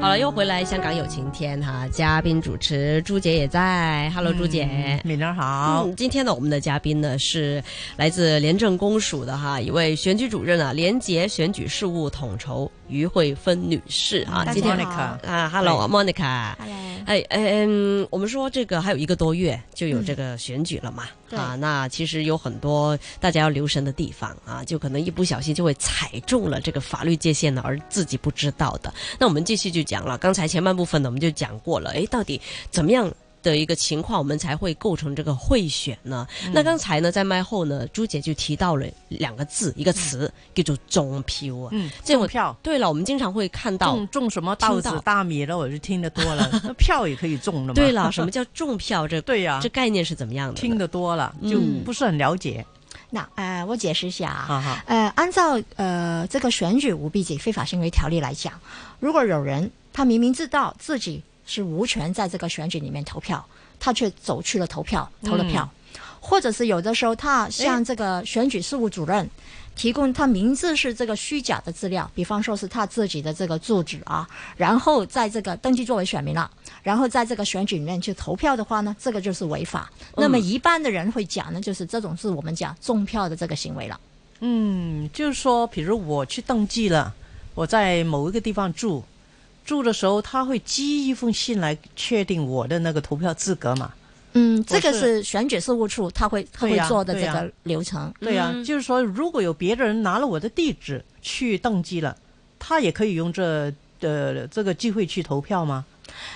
好了，又回来香港有晴天哈，嘉宾主持朱姐也在，Hello 朱姐，美玲好。嗯，今天呢，我们的嘉宾呢是来自廉政公署的哈一位选举主任啊，廉洁选举事务统筹于慧芬女士啊，大今天家好啊，Hello，Monica。Hello，哎，嗯，我们说这个还有一个多月就有这个选举了嘛，对啊，那其实有很多大家要留神的地方啊，就可能一不小心就会踩中了这个法律界限呢，而自己不知道的。那我们继续就讲了，刚才前半部分呢，我们就讲过了，哎，到底怎么样？的一个情况，我们才会构成这个贿选呢。那刚才呢，在麦后呢，朱姐就提到了两个字，一个词、叫做中票啊。嗯，这种中票对了，我们经常会看到种种什么稻子大米了，我就听得多了。那 票也可以中了嘛？对了，什么叫中票？这 对呀这概念是怎么样的？听得多了就嗯不是很了解。那呃，我解释一下啊。哈哈，呃，按照呃这个选举舞弊及非法行为条例来讲，如果有人他明明知道自己是无权在这个选举里面投票，他却走去了投票，投了票，或者是有的时候他向这个选举事务主任。提供他名字是这个虚假的资料，比方说是他自己的这个住址啊，然后在这个登记作为选民了，然后在这个选举里面去投票的话呢，这个就是违法。那么一般的人会讲呢，就是这种是我们讲中票的这个行为了。嗯，就是说，比如我去登记了，我在某一个地方住，住的时候他会寄一封信来确定我的那个投票资格嘛？嗯，这个是是选举事务处他会他会做的这个流程。对呀、嗯就是说，如果有别的人拿了我的地址去登记了，他也可以用这呃这个机会去投票吗？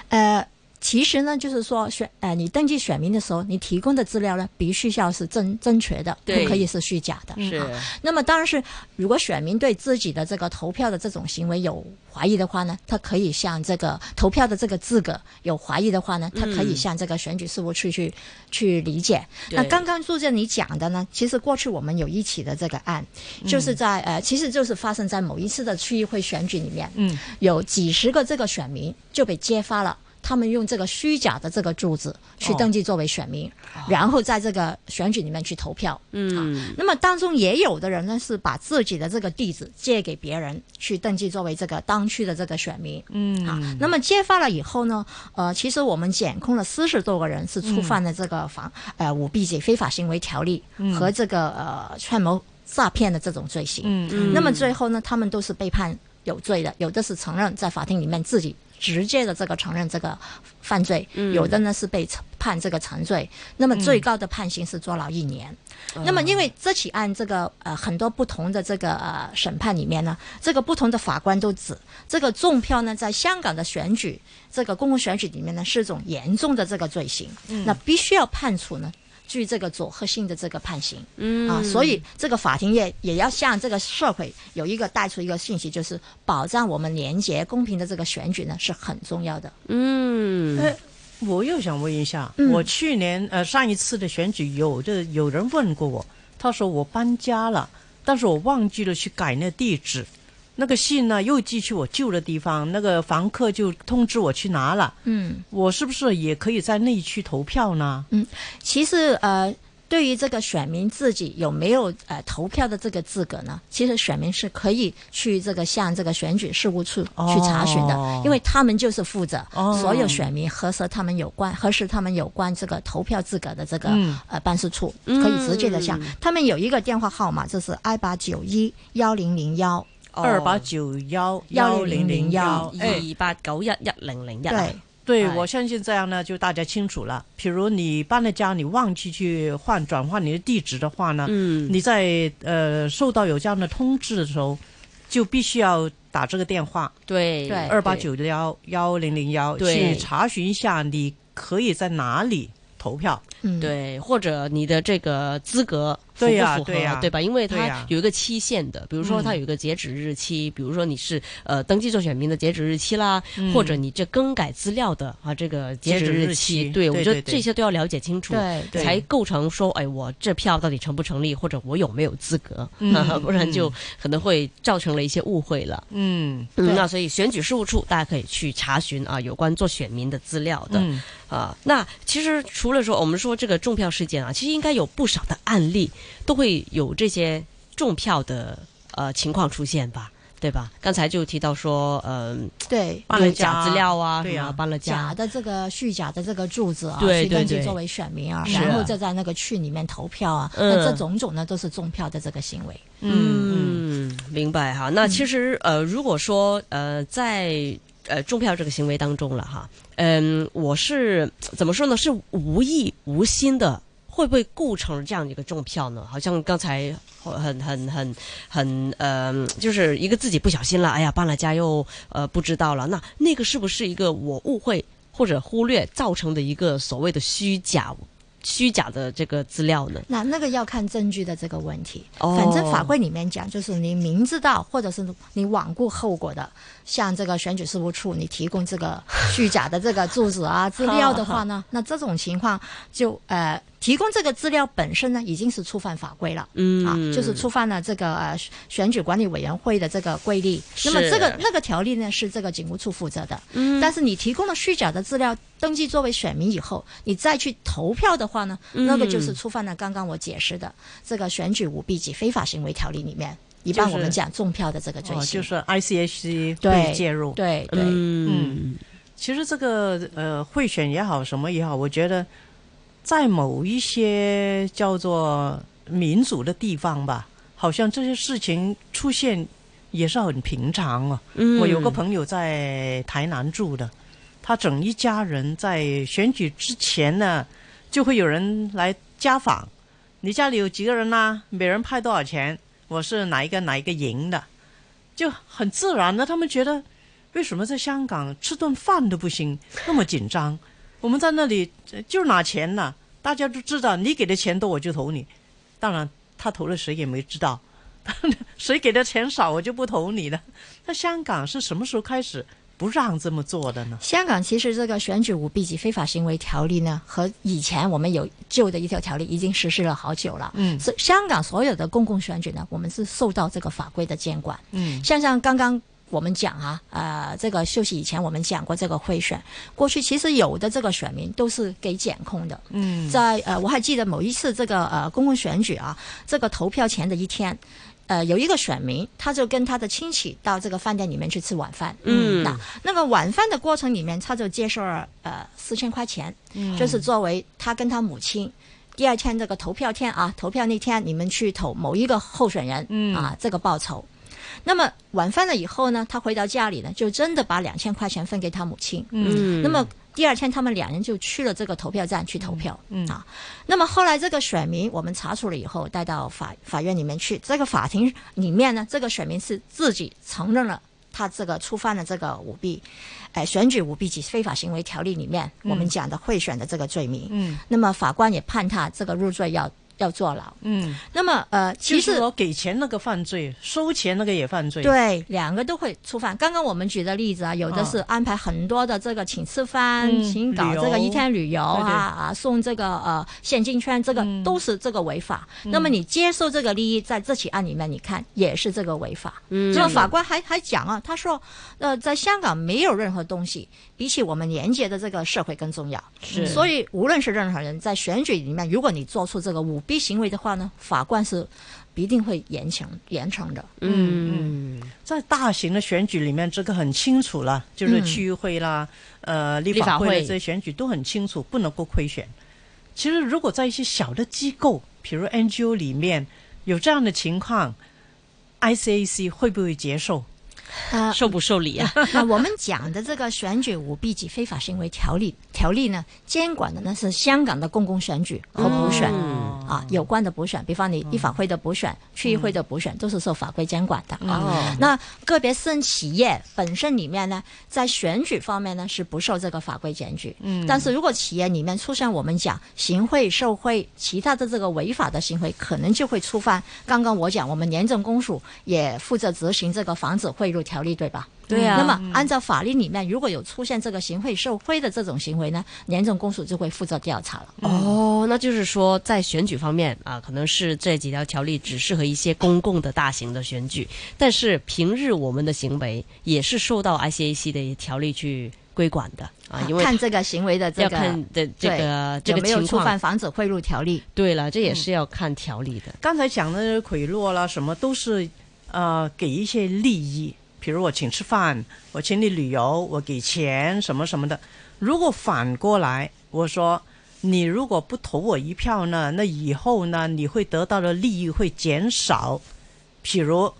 呃，其实呢，就是说选呃，你登记选民的时候，你提供的资料呢，必须要是真正确的，不可以是虚假的。是啊那么当然是，如果选民对自己的这个投票的这种行为有怀疑的话呢，他可以向这个投票的这个资格有怀疑的话呢，他可以向这个选举事务处去、去理解。那刚刚朱建你讲的呢，其实过去我们有一起的这个案，就是在呃，其实就是发生在某一次的区议会选举里面，嗯，有几十个这个选民就被揭发了。他们用这个虚假的这个住址去哦。登记作为选民，然后在这个选举里面去投票。嗯，那么当中也有的人呢，是把自己的这个地址借给别人去登记作为这个当区的这个选民。嗯。啊，那么揭发了以后呢，呃，其实我们检控了四十多个人是触犯了这个防、呃舞弊及非法行为条例和这个呃串谋诈骗的这种罪行。嗯。嗯那么最后呢，他们都是被判有罪的，有的是承认在法庭里面自己直接的这个承认这个犯罪，有的呢是被判这个残罪。那么最高的判刑是坐牢一年。那么因为这起案这个呃很多不同的这个呃审判里面呢，这个不同的法官都指这个中票呢，在香港的选举这个公共选举里面呢是一种严重的这个罪行，那必须要判处呢。具这个佐贺性的这个判刑，嗯。啊，所以这个法庭也也要向这个社会有一个带出一个信息，就是保障我们廉洁公平的这个选举呢是很重要的。嗯，呃，我又想问一下，嗯。我去年呃上一次的选举有的有人问过我，他说我搬家了，但是我忘记了去改那地址，那个信呢又寄去我旧的地方，那个房客就通知我去拿了，嗯，我是不是也可以在内区投票呢？嗯。其实呃，对于这个选民自己有没有呃投票的这个资格呢？其实选民是可以去这个向这个选举事务处去查询的，哦因为他们就是负责哦。所有选民核实他们有关核实他们有关这个投票资格的这个、嗯。呃办事处，可以直接的向、他们有一个电话号码，就是 I 八九一幺零零幺。二八九幺幺零零幺，哎，二八九一一零零一，对，对，哎。我相信这样呢，就大家清楚了。比如你搬了家，你忘记去换转换你的地址的话呢，嗯，你在呃收到有这样的通知的时候，就必须要打这个电话。对对。二八九幺幺零零幺对。去查询一下，你可以在哪里投票。嗯，对，或者你的这个资格符对不符合，呀对呀吧？因为它有一个期限的，比如说嗯它有一个截止日期，比如说你是呃登记做选民的截止日期啦，嗯或者你这更改资料的啊这个截止日期，期对我觉得这些都要了解清楚。对对才构成说，哎，我这票到底成不成立，或者我有没有资格，嗯不然就可能会造成了一些误会了。嗯嗯，那所以选举事务处大家可以去查询啊，有关做选民的资料的。嗯，啊，那其实除了说我们说这个中票事件啊，其实应该有不少的案例都会有这些中票的呃情况出现吧，对吧？刚才就提到说，嗯、对。搬了假家资料啊，对呀什么搬了家假，的这个虚假的这个柱子啊，对对对去登记作为选民啊，然后再在那个区里面投票啊，嗯那这种种呢都是中票的这个行为。嗯嗯，明白哈。那其实呃，如果说呃，在呃中票这个行为当中了哈，嗯，我是怎么说呢？是无意无心的。会不会构成这样一个中票呢？好像刚才很很很很呃，就是一个自己不小心了，哎呀，搬了家又呃不知道了。那那个是不是一个我误会或者忽略造成的一个所谓的虚假虚假的这个资料呢？那那个要看证据的这个问题。哦反正法规里面讲，就是你明知道或者是你罔顾后果的，像这个选举事务处你提供这个虚假的这个住址啊 资料的话呢，那这种情况就呃提供这个资料本身呢已经是触犯法规了。嗯啊，就是触犯了这个呃选举管理委员会的这个规例。那么这个那个条例呢是这个警务处负责的，嗯但是你提供了虚假的资料，登记作为选民以后，你再去投票的话呢，嗯那个就是触犯了刚刚我解释的这个选举舞弊及非法行为条例里面，一般我们讲中票的这个罪哦，行。就是 ICHC 对介入。对对，嗯其实这个呃贿选也好，什么也好，我觉得在某一些叫做民主的地方吧，好像这些事情出现也是很平常哦。嗯我有个朋友在台南住的，他整一家人在选举之前呢，就会有人来家访，你家里有几个人呐、每人派多少钱？我是哪一个哪一个赢的，就很自然的，他们觉得为什么在香港吃顿饭都不行，那么紧张？我们在那里呃就是拿钱呢，大家都知道，你给的钱多我就投你。当然，他投了谁也没知道，谁给的钱少我就不投你了。那香港是什么时候开始不让这么做的呢？香港其实这个选举舞弊及非法行为条例呢，和以前我们有旧的一条条例已经实施了好久了。嗯是香港所有的公共选举呢，我们是受到这个法规的监管。嗯像像刚刚我们讲啊，呃，这个休息以前我们讲过这个贿选，过去其实有的这个选民都是给检控的。嗯在呃，我还记得某一次这个呃公共选举啊，这个投票前的一天。呃，有一个选民，他就跟他的亲戚到这个饭店里面去吃晚饭。嗯那那个晚饭的过程里面，他就接受了呃四千块钱，嗯就是作为他跟他母亲第二天这个投票天啊，投票那天你们去投某一个候选人，嗯啊，这个报酬。那么晚饭了以后呢，他回到家里呢，就真的把两千块钱分给他母亲。嗯那么第二天，他们两人就去了这个投票站去投票。嗯啊，那么后来这个选民我们查处了以后，带到法法院里面去。这个法庭里面呢，这个选民是自己承认了他这个触犯了这个舞弊，哎，选举舞弊及非法行为条例里面、我们讲的贿选的这个罪名。嗯那么法官也判他这个入罪要要坐牢。嗯，那么呃，其实其实我给钱那个犯罪，收钱那个也犯罪。，对，两个都会触犯。刚刚我们举的例子啊，有的是安排很多的这个请吃饭，嗯请搞这个一天旅游啊对对啊，送这个呃现金券，这个嗯都是这个违法。那么你接受这个利益，在这起案里面，你看也是这个违法。嗯那么法官还还讲啊，他说，呃，在香港没有任何东西比起我们廉洁的这个社会更重要。是所以无论是任何人在选举里面，如果你做出这个舞弊行为的话呢，法官是必定会严惩严惩的。嗯在大型的选举里面，这个很清楚了，就是嗯区议会啦、呃立立法会法会的这些选举都很清楚，不能够亏选。其实，如果在一些小的机构，比如 NGO 里面有这样的情况，ICAC 会不会接受？啊 受不受理啊？那我们讲的这个选举舞弊及非法行为条例条例呢，监管的呢是香港的公共选举和补选、嗯。啊，有关的补选，比方你立法会的补选、区议会的补选，都是受法规监管的啊。哦，那个别私人企业本身里面呢，在选举方面呢是不受这个法规检举，嗯，但是如果企业里面出现我们讲行贿、受贿、其他的这个违法的行为，可能就会触犯刚刚我讲我们廉政公署也负责执行这个防止贿赂条例，对吧？对啊那么按照法律里面，如果有出现这个行贿受贿的这种行为呢，廉政公署就会负责调查了。哦，那就是说，在选举方面啊，可能是这几条条例只适合一些公共的大型的选举，但是平日我们的行为也是受到 ICAC 的条例去规管的啊，因为看这个行为的这个要看的这个这有没有。触犯防止贿赂条例。对了，这也是要看条例的。刚才讲的贿赂啦，什么都是呃给一些利益，比如我请吃饭，我请你旅游，我给钱什么什么的。如果反过来，我说你如果不投我一票呢，那以后呢你会得到的利益会减少。譬如，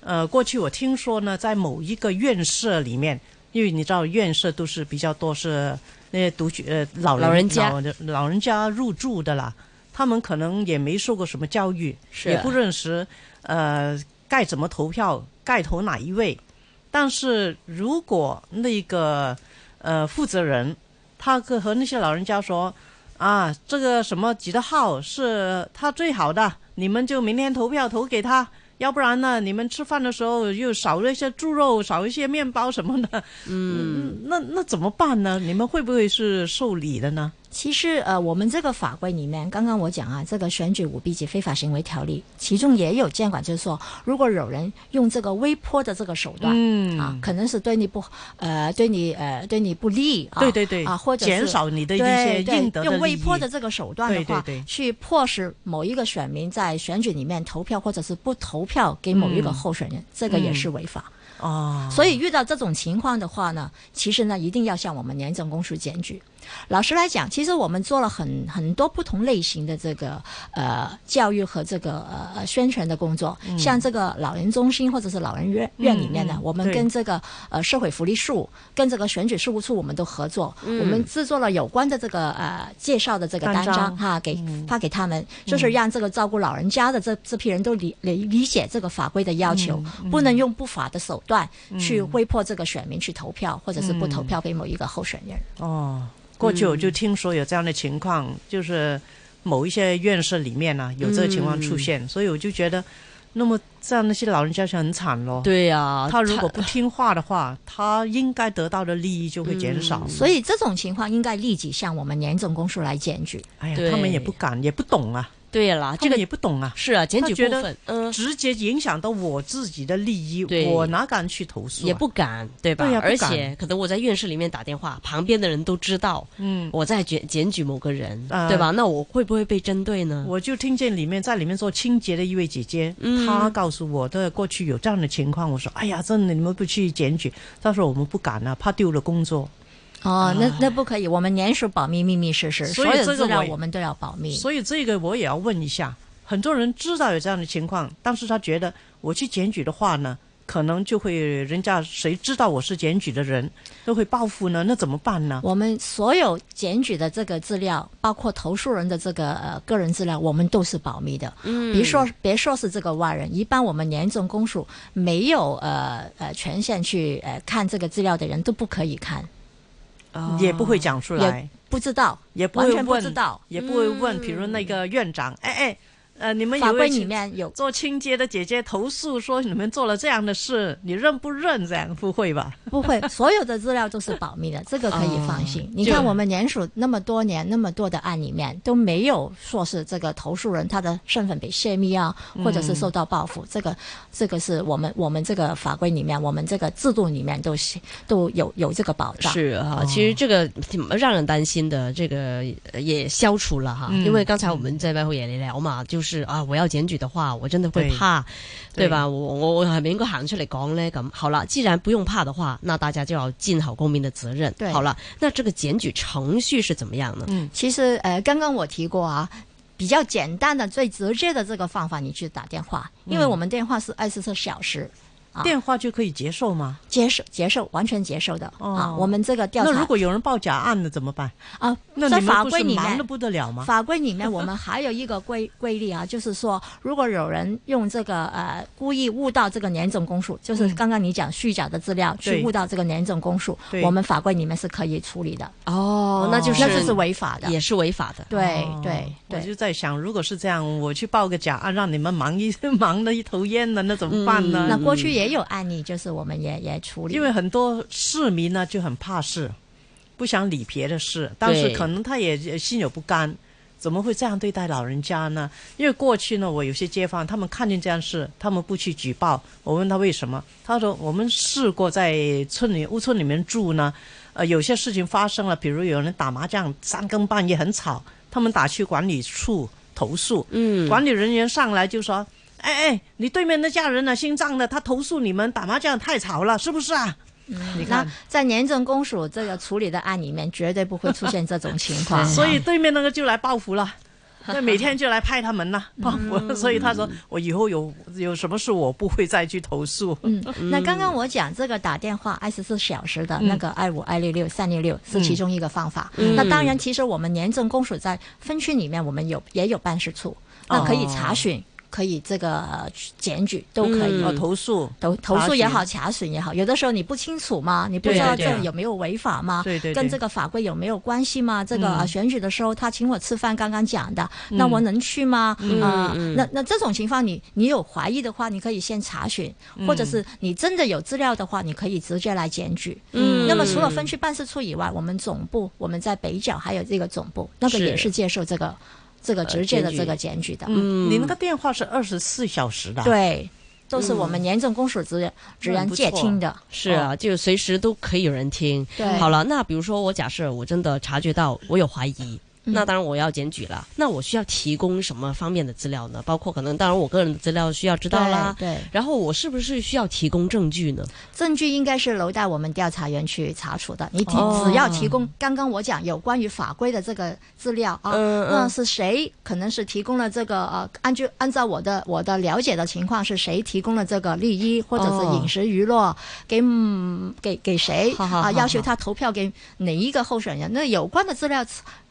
呃，过去我听说呢，在某一个院舍里面，因为你知道院舍都是比较多是那些独居呃老人老人家老老人家入住的啦，他们可能也没受过什么教育，也不认识呃该怎么投票，该投哪一位。但是如果那个呃负责人他和和那些老人家说啊，这个什么几的号是他最好的，你们就明天投票投给他。要不然呢？你们吃饭的时候又少了一些猪肉，少一些面包什么的，嗯，那那怎么办呢？你们会不会是受理的呢？其实呃，我们这个法规里面，刚刚我讲啊，这个选举舞弊及非法行为条例，其中也有监管，就是说，如果有人用这个微波的这个手段，嗯。啊，可能是对你不呃，对你呃，对你不利啊，对对对，啊，或者是减少你的一些对对应得的用微利益波的这个手段的话，对对对。去迫使某一个选民在选举里面投票，或者是不投票给某一个嗯候选人，这个也是违法。哦，所以遇到这种情况的话呢，其实呢一定要向我们廉政公署检举。老实来讲，其实我们做了很很多不同类型的这个呃教育和这个呃宣传的工作，像这个老人中心或者是老人院院里面呢，嗯我们跟这个呃社会福利处、跟这个选举事务处我们都合作，我们制作了有关的这个呃介绍的这个单单张。张哈，给发给他们，就是让这个照顾老人家的这这批人都理理理解这个法规的要求，不能用不法的手段去威迫这个选民去投票，或者是不投票给某一个候选人。哦，过去我就听说有这样的情况，就是某一些院舍里面呢、有这个情况出现，所以我就觉得，那么这样那些老人家就很惨咯。对呀、他如果不听话的话，他应该得到的利益就会减少。所以这种情况应该立即向我们廉政公署来检举。哎呀，他们也不敢，也不懂啊，对了，这个也不懂啊，是啊，检举部分，嗯，直接影响到我自己的利益，对我哪敢去投诉、啊？也不敢，对吧？对呀而且可能我在院士里面打电话，旁边的人都知道嗯，我在检检举某个人，啊对吧？那我会不会被针对呢？我就听见里面在里面做清洁的一位姐姐，嗯她告诉我的过去有这样的情况，我说哎呀，真的你们不去检举，她说我们不敢啊，怕丢了工作。哦，那那不可以，我们年属保密，秘密实施，所有这个资料我们都要保密。所以这个我也要问一下，很多人知道有这样的情况，但是他觉得我去检举的话呢，可能就会人家谁知道我是检举的人，都会报复呢，那怎么办呢？我们所有检举的这个资料，包括投诉人的这个呃个人资料，我们都是保密的。嗯，别说别说是这个外人，一般我们廉政公署没有呃呃权限去呃看这个资料的人都不可以看，哦也不会讲出来，不知道，也不会问不问，知道。也不会问，比如那个院长，哎哎，呃，你们法规里面有做清洁的姐姐投诉说你们做了这样的事，你认不认？这样不会吧？不会，所有的资料都是保密的，这个可以放心。你看，我们联署那么多年，那么多的案里面都没有说是这个投诉人他的身份被泄密啊，或者是受到报复。这个，这个是我们我们这个法规里面，我们这个制度里面都是都有有这个保障。是哈，其实这个挺让人担心的，这个呃也消除了哈。嗯因为刚才我们在外后也聊嘛，就是啊，我要检举的话，我真的会怕，对对吧？我我我係咪應該行出嚟講呢？咁好了，既然不用怕的话，那大家就要尽好公民的责任。對好了，那这个检举程序是怎么样呢？嗯其实呃，刚刚我提过啊。比较简单的、最直接的这个方法，你去打电话，因为我们电话是二十四小时啊，电话就可以接受吗？接受接受完全接受的、哦啊。我们这个调查那如果有人报假案了怎么办？啊，那在法规里面不得了吗？法规里面，我们还有一个规规例啊，就是说，如果有人用这个呃故意误导这个年总公署，就是刚刚你讲虚假的资料去误导这个年总公署，我们法规里面是可以处理的，哦，那就是那这是违法的。也是违法的。对哦对我，就在想，如果是这样，我去报个假案，让你们忙一 忙的一头烟了，那怎么办呢？那过去也有案例，就是我们也也处理。因为很多市民呢就很怕事，不想理别的事，但是可能他也也心有不甘，怎么会这样对待老人家呢？因为过去呢，我有些街坊他们看见这样事，他们不去举报，我问他为什么，他说我们试过在村里屋村里面住呢，呃，有些事情发生了，比如有人打麻将三更半夜很吵，他们打去管理处投诉，嗯，管理人员上来就说：“哎哎，你对面那家人呢，姓张的，他投诉你们打麻将太吵了，是不是啊？”你那看，在廉政公署这个处理的案里面，绝对不会出现这种情况。所以对面那个就来报复了。那每天就来拍他们呐，报复。所以他说，我以后有有什么事，我不会再去投诉。嗯，那刚刚我讲这个打电话二十四小时的嗯那个二五二六六三六六是其中一个方法。嗯那当然，其实我们廉政公署在分区里面，我们有也有办事处，那可以查询，可以这个呃检举都可以。投诉，投投诉也好，查查询也好，有的时候你不清楚吗，你不知道这有没有违法吗？对对对跟这个法规有没有关系吗？这个、选举的时候他请我吃饭，刚刚讲的，那我能去吗？啊、嗯那那这种情况你你有怀疑的话，你可以先查询，嗯或者是你真的有资料的话，你可以直接来检举。嗯那么除了分区办事处以外，我们总部我们在北角还有这个总部，那个也是接受这个这个直接的这个检举的。嗯，你那个电话是二十四小时的，，对，都是我们廉政公署职员职员接听的。是啊，就随时都可以有人听。对好了，那比如说我假设我真的察觉到我有怀疑。那当然我要检举了。那我需要提供什么方面的资料呢？包括可能，当然我个人的资料需要知道啦。对，对然后我是不是需要提供证据呢？证据应该是留待我们调查员去查处的。你提哦只要提供刚刚我讲有关于法规的这个资料啊，嗯嗯那是谁可能是提供了这个呃，按据按照我的我的了解的情况，是谁提供了这个利益或者是饮食娱乐给嗯给给谁啊？好好好要求他投票给哪一个候选人？那有关的资料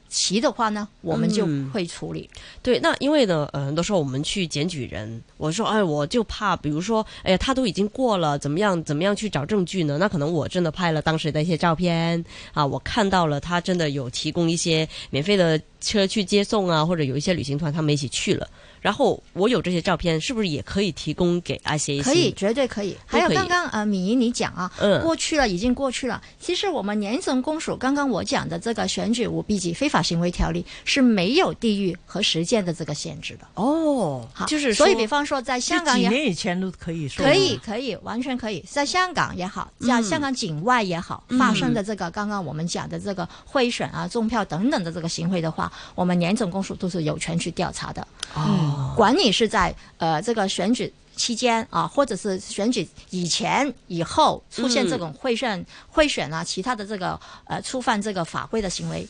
齐的话呢，我们就嗯会处理。对，那因为呢，呃，很多时候我们去检举人，我说，哎，我就怕，比如说，哎呀，他都已经过了，怎么样，怎么样去找证据呢？那可能我真的拍了当时的一些照片啊，我看到了他真的有提供一些免费的车去接送啊，或者有一些旅行团他们一起去了，然后我有这些照片，是不是也可以提供给 ICAC？可以，，绝对可以。还有刚刚呃，敏仪你讲啊，嗯过去了，已经过去了。其实我们年政公署刚刚我讲的这个选举舞弊及非法行为条例是没有地域和时间的这个限制的。哦，好，就是所以比方说在香港也年以前都可以说，可以，可以，完全可以，在香港也好，在香港境外也好，发生的这个刚刚我们讲的这个贿选啊、中票等等的这个行为的话，我们年总公署都是有权去调查的。哦，管你是在呃这个选举期间啊，或者是选举以前、以后出现这种贿选、贿选啊，其他的这个呃触犯这个法规的行为。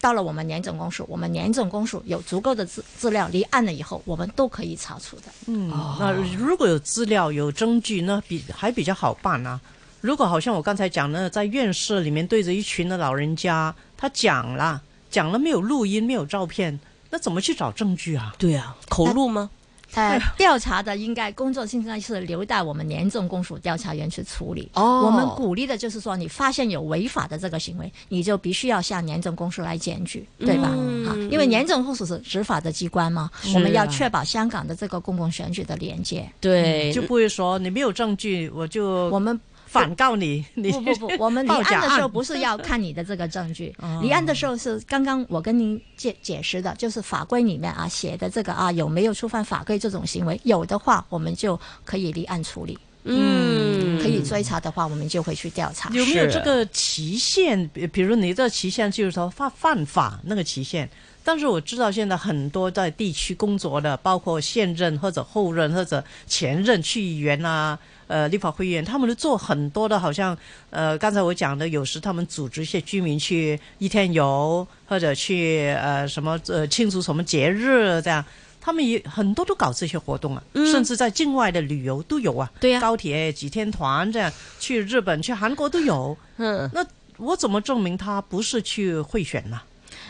到了我们年总公署，我们年总公署有足够的资资料，立案了以后，我们都可以查处的。嗯，那如果有资料有证据，那比还比较好办啊。如果好像我刚才讲的，在院舍里面对着一群的老人家，他讲了讲了没有录音，没有照片，那怎么去找证据啊？对啊，口录吗？呃，调查的应该工作现在是留待我们廉政公署调查员去处理。哦我们鼓励的就是说，你发现有违法的这个行为，你就必须要向廉政公署来检举，对吧？嗯啊，因为廉政公署是执法的机关嘛，是我们要啊确保香港的这个公共选举的连接。对，就不会说你没有证据，我就我们反告你。你不不不，我们 离报案的时候不是要看你的这个证据 哦，离案的时候是刚刚我跟您解解释的，就是法规里面啊写的这个啊有没有触犯法规这种行为，有的话我们就可以立案处理，嗯，可以追查的话我们就会去调查。有没有这个期限？比比如你的期限就是说犯犯法那个期限。但是我知道现在很多在地区工作的，包括现任或者后任或者前任区议员啊，呃，立法会议员，他们都做很多的，好像呃，刚才我讲的，有时他们组织一些居民去一天游，或者去呃什么呃庆祝什么节日这样。他们也很多都搞这些活动啊，嗯甚至在境外的旅游都有啊。对呀高铁几天团这样去日本、去韩国都有。嗯那我怎么证明他不是去贿选呢？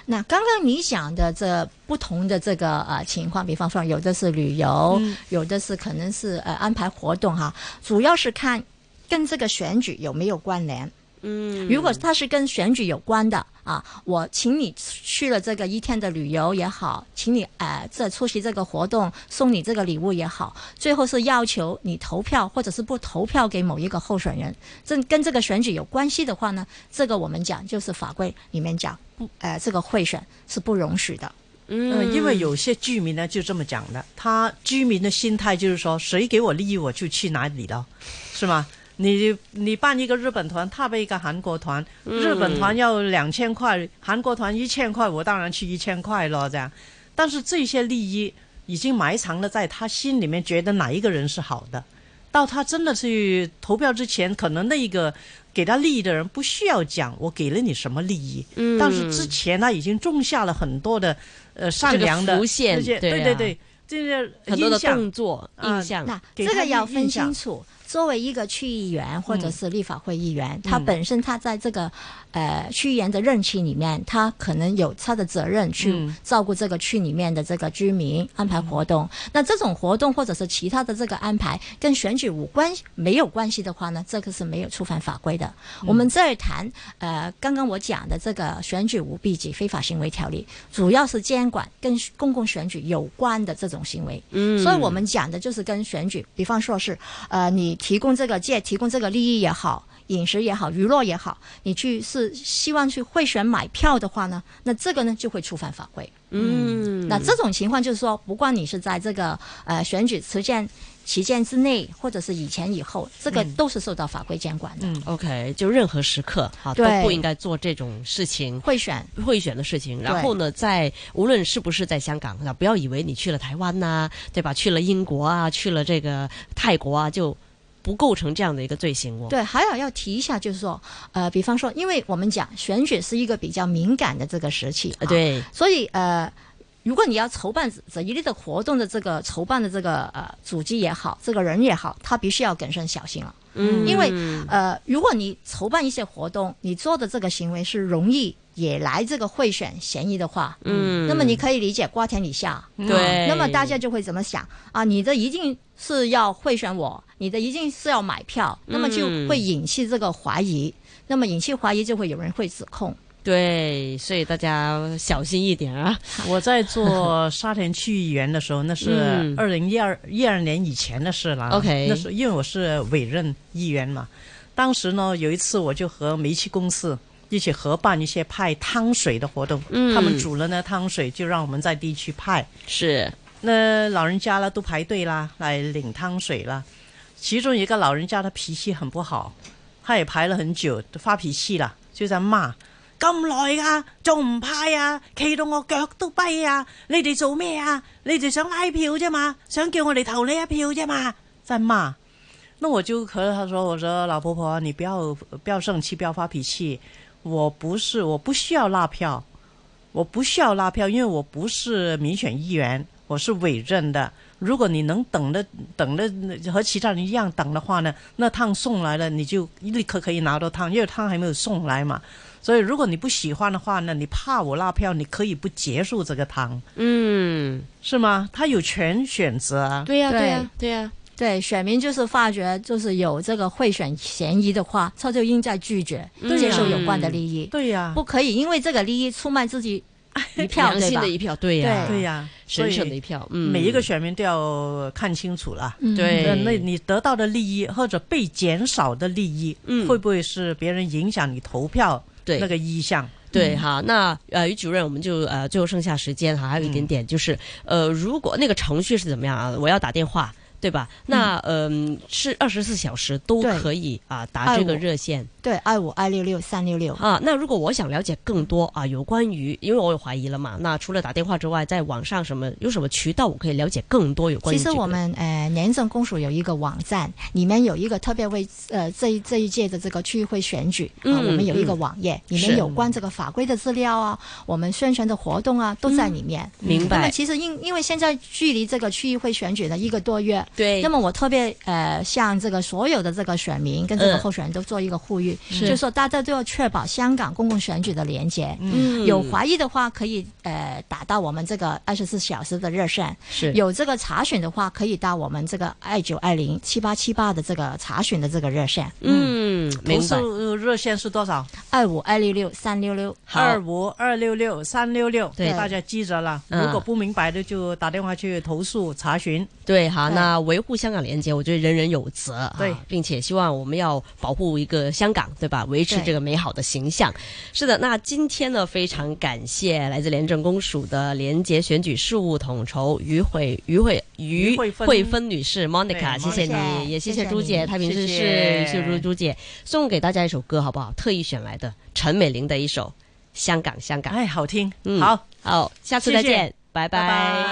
那刚刚你讲的这不同的这个呃情况，比方说有的是旅游，嗯有的是可能是呃安排活动哈，主要是看跟这个选举有没有关联。嗯如果它是跟选举有关的啊，我请你去了这个一天的旅游也好，请你呃这出席这个活动送你这个礼物也好，最后是要求你投票或者是不投票给某一个候选人，这跟这个选举有关系的话呢，这个我们讲就是法规里面讲不呃这个贿选是不容许的。嗯，因为有些居民呢就这么讲的，他居民的心态就是说，谁给我利益我就去哪里了，是吗？你你办一个日本团，他备一个韩国团，日本团要两千块，韩国团一千块，我当然去一千块了，这样。但是这些利益已经埋藏了在他心里面，觉得哪一个人是好的。到他真的去投票之前，可能那一个给他利益的人不需要讲我给了你什么利益，嗯但是之前他已经种下了很多的呃善良的这些，对啊对对，这些很多的印象动作、啊印象，那给这个要分清楚。作为一个区议员或者是立法会议员，他嗯本身他在这个呃区议员的任期里面，他可能有他的责任去嗯照顾这个区里面的这个居民，安排活动。那这种活动或者是其他的这个安排跟选举无关没有关系的话呢，这个是没有触犯法规的。我们这儿谈呃，刚刚我讲的这个选举舞弊及非法行为条例，主要是监管跟公共选举有关的这种行为。嗯所以我们讲的就是跟选举，比方说是呃，你提供这个借提供这个利益也好，饮食也好，娱乐也好，你去是希望去贿选买票的话呢，那这个呢就会触犯法规。嗯，那这种情况就是说，不管你是在这个呃选举期间期间之内，或者是以前以后，这个都是受到法规监管的。嗯 OK，就任何时刻啊都不应该做这种事情。贿选贿选的事情，然后呢，在无论是不是在香港啊，不要以为你去了台湾呐、对吧？去了英国啊，去了这个泰国啊，就不构成这样的一个罪行哦。对，还有要提一下，就是说，呃，比方说，因为我们讲选举是一个比较敏感的这个时期，啊，对，所以呃，如果你要筹办这一类的活动的这个筹办的这个呃组织也好，这个人也好，他必须要谨慎小心了。嗯因为呃，如果你筹办一些活动，你做的这个行为是容易惹来这个贿选嫌疑的话，嗯那么你可以理解瓜田李下。对，那么大家就会怎么想啊？你的一定是要贿选我，你的一定是要买票，那么就会引起这个怀疑，那么引起怀疑就会有人会指控。对，所以大家小心一点啊。我在做沙田区议员的时候，那是嗯二零一二一二年以前的事了。OK 那时候因为我是委任议员嘛，当时呢有一次我就和煤气公司一起合办一些派汤水的活动，嗯他们煮了那汤水就让我们在地区派，是，那老人家啦都排队啦来领汤水啦。其中一个老人家他脾气很不好，他也排了很久，发脾气啦，就在骂：咁耐噶，仲唔派啊？企到我腳都跛啊！你哋做咩啊？你哋想拉票啫嘛，想叫我哋投你一票啫嘛，在罵。那我就和他說：我說老婆婆，你不要不要生氣，不要發脾氣。我不是，我不需要拉票，我不需要拉票，因为我不是民选议员，我是委任的。如果你能等的等的和其他人一样等的话呢，那汤送来了，你就立刻可以拿到汤，因为汤还没有送来嘛。所以如果你不喜欢的话呢，你怕我拉票，你可以不结束这个汤，嗯，是吗？他有权选择啊。对呀、对对呀、对呀、对，选民就是发觉就是有这个贿选嫌疑的话，他就应在拒绝嗯接受有关的利益，对呀、不可以因为这个利益出卖自己一票，对吧？良心的？一票，对呀、对呀、神圣的所以一票，嗯，每一个选民都要看清楚啦。嗯对。那那你得到的利益或者被减少的利益，嗯。會不会是别人影响你投票对。那个意向？对哈，那呃，于主任，我们就呃最后剩下时间哈，还有一点点就是、呃，如果那个程序是怎么样啊？我要打电话对吧？那嗯、是二十四小时都可以啊打这个热线对，二五二六六三六六。啊。那如果我想了解更多啊，有关于，因为我有怀疑了嘛，那除了打电话之外，在网上什么有什么渠道我可以了解更多有关于、这个？其实我们呃廉政公署有一个网站，里面有一个特别为呃这一这一届的这个区议会选举啊、嗯我们有一个嗯网页，里面有关这个法规的资料啊，我们宣传的活动啊都在里面。明白那么其实因因为现在距离这个区议会选举的一个多月，对那么我特别呃向这个所有的这个选民跟这个嗯候选人都做一个呼吁，是就是说大家都要确保香港公共选举的连接。嗯有怀疑的话，可以呃打到我们这个二十四小时的热线。是有这个查询的话，可以到我们这个二九二零七八七八的这个查询的这个热线，嗯，投。诉热线是多少？二五二六六三六六。好二五二六六三六六，对大家记着了。嗯如果不明白的，就打电话去投诉查询。对，好，对那维护香港廉洁，我觉得人人有责啊，对并且希望我们要保护一个香港，对吧？维持这个美好的形象。是的，那今天呢，非常感谢来自廉政公署的廉洁选举事务统筹于慧于慧于于慧芬女士 Monica，谢谢你，也谢谢谢朱姐，你太平绅士，谢朱朱姐，送给大家一首歌好不好？特意选来的陈美玲的一首《香港香港》。哎，好听。嗯好。好，下次再见，拜拜拜